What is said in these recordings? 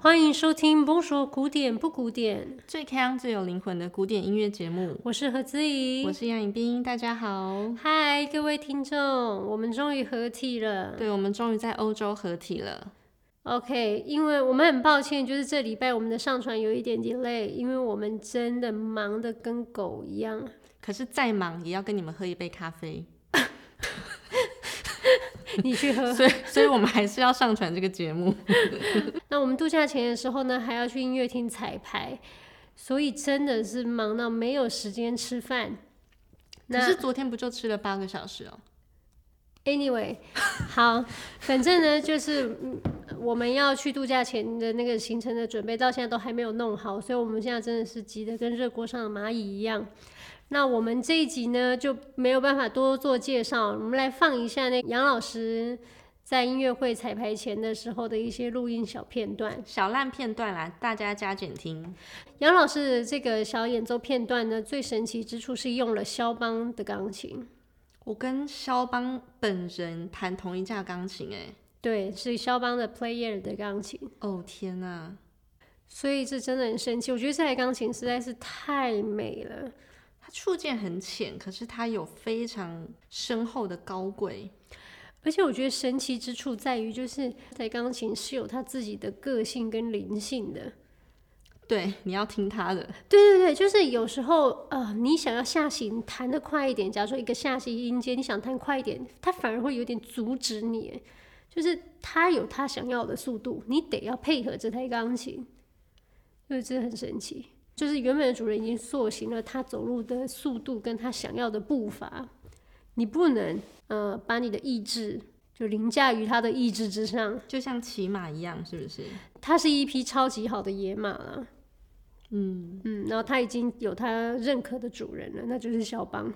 欢迎收听《不说古典不古典》，最锵最有灵魂的古典音乐节目。我是何姿怡，我是杨颖冰，大家好，嗨，各位听众，我们终于合体了。对，我们终于在欧洲合体了。OK，因为我们很抱歉，就是这礼拜我们的上传有一点 delay，因为我们真的忙得跟狗一样。可是再忙也要跟你们喝一杯咖啡。你去喝，所以，所以我们还是要上传这个节目。那我们度假前的时候呢，还要去音乐厅彩排，所以真的是忙到没有时间吃饭。可是昨天不就吃了八个小时哦？Anyway，好，反正呢，就是我们要去度假前的那个行程的准备，到现在都还没有弄好，所以我们现在真的是急得跟热锅上的蚂蚁一样。那我们这一集呢，就没有办法多做介绍，我们来放一下那杨老师在音乐会彩排前的时候的一些录音小片段，小烂片段啦，大家加减听。杨老师的这个小演奏片段呢，最神奇之处是用了肖邦的钢琴。我跟肖邦本人弹同一架钢琴，哎，对，是肖邦的 Player 的钢琴。哦天哪！所以这真的很神奇，我觉得这台钢琴实在是太美了。触键很浅，可是它有非常深厚的高贵，而且我觉得神奇之处在于，就是这台钢琴是有它自己的个性跟灵性的。对，你要听它的。对对对，就是有时候呃，你想要下行弹得快一点，假如说一个下行音阶，你想弹快一点，它反而会有点阻止你。就是它有它想要的速度，你得要配合这台钢琴，所以这很神奇。就是原本的主人已经塑形了他走路的速度跟他想要的步伐，你不能呃把你的意志就凌驾于他的意志之上，就像骑马一样，是不是？他是一匹超级好的野马了，嗯嗯，然后他已经有他认可的主人了，那就是肖邦。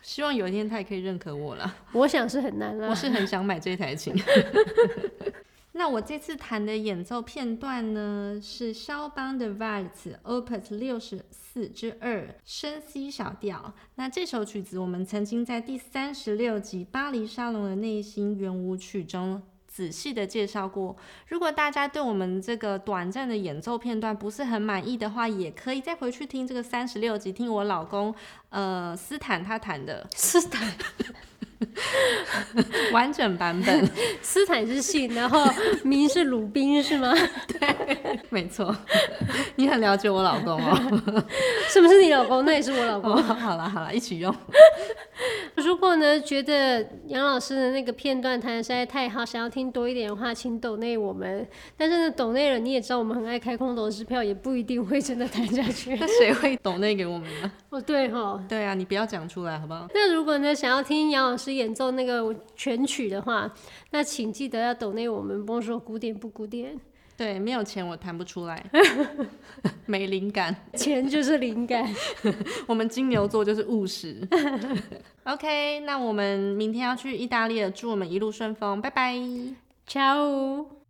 希望有一天他也可以认可我了，我想是很难啦。我是很想买这台琴。那我这次弹的演奏片段呢，是肖邦的 Waltz Opus 六十四之二升 C 小调。那这首曲子我们曾经在第三十六集《巴黎沙龙的内心圆舞曲》中仔细的介绍过。如果大家对我们这个短暂的演奏片段不是很满意的话，也可以再回去听这个三十六集，听我老公呃斯坦他弹的斯坦。完整版本，斯坦是信，然后名是鲁宾，是吗？对，没错。你很了解我老公哦，是不是你老公？那也是我老公。哦、好了好了，一起用。如果呢觉得杨老师的那个片段弹的实在太好，想要听多一点的话，请抖内我们。但是呢，抖内了你也知道，我们很爱开空头支票，也不一定会真的弹下去。那谁会抖内给我们呢？哦，对哈。对啊，你不要讲出来好不好？那如果呢想要听杨老师演奏那个全曲的话，那请记得要抖内我们，不说古典不古典。对，没有钱我弹不出来，没灵感，钱就是灵感。我们金牛座就是务实。OK，那我们明天要去意大利了，祝我们一路顺风，拜拜，ciao。